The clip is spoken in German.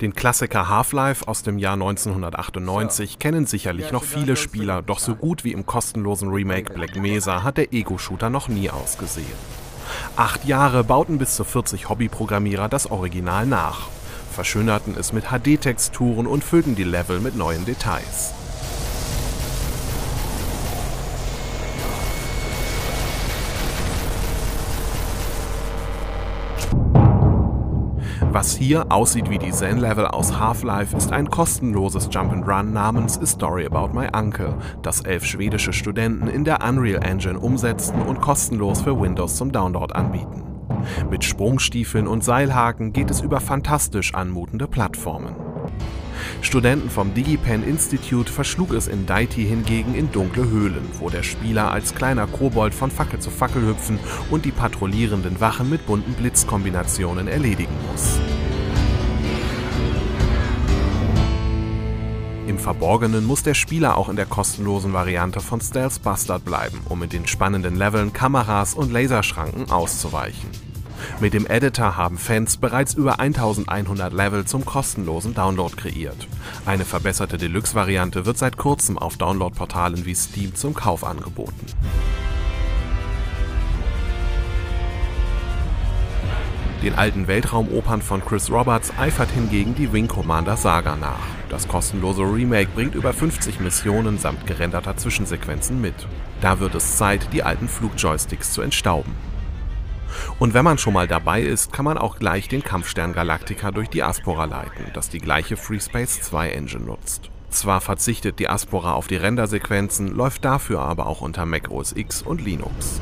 Den Klassiker Half-Life aus dem Jahr 1998 kennen sicherlich noch viele Spieler, doch so gut wie im kostenlosen Remake Black Mesa hat der Ego-Shooter noch nie ausgesehen. Acht Jahre bauten bis zu 40 Hobbyprogrammierer das Original nach, verschönerten es mit HD-Texturen und füllten die Level mit neuen Details. Was hier aussieht wie die Zen-Level aus Half-Life, ist ein kostenloses Jump'n'Run namens A Story About My Uncle, das elf schwedische Studenten in der Unreal Engine umsetzten und kostenlos für Windows zum Download anbieten. Mit Sprungstiefeln und Seilhaken geht es über fantastisch anmutende Plattformen. Studenten vom DigiPen Institute verschlug es in Daiti hingegen in dunkle Höhlen, wo der Spieler als kleiner Kobold von Fackel zu Fackel hüpfen und die patrouillierenden Wachen mit bunten Blitzkombinationen erledigen muss. Im Verborgenen muss der Spieler auch in der kostenlosen Variante von Stealth Bastard bleiben, um in den spannenden Leveln Kameras und Laserschranken auszuweichen. Mit dem Editor haben Fans bereits über 1100 Level zum kostenlosen Download kreiert. Eine verbesserte Deluxe-Variante wird seit kurzem auf Downloadportalen wie Steam zum Kauf angeboten. Den alten Weltraumopern von Chris Roberts eifert hingegen die Wing Commander Saga nach. Das kostenlose Remake bringt über 50 Missionen samt gerenderter Zwischensequenzen mit. Da wird es Zeit, die alten Flugjoysticks zu entstauben. Und wenn man schon mal dabei ist, kann man auch gleich den Kampfstern Galactica durch die Aspora leiten, das die gleiche FreeSpace 2 Engine nutzt. Zwar verzichtet die Aspora auf die Rendersequenzen, läuft dafür aber auch unter Mac OS X und Linux.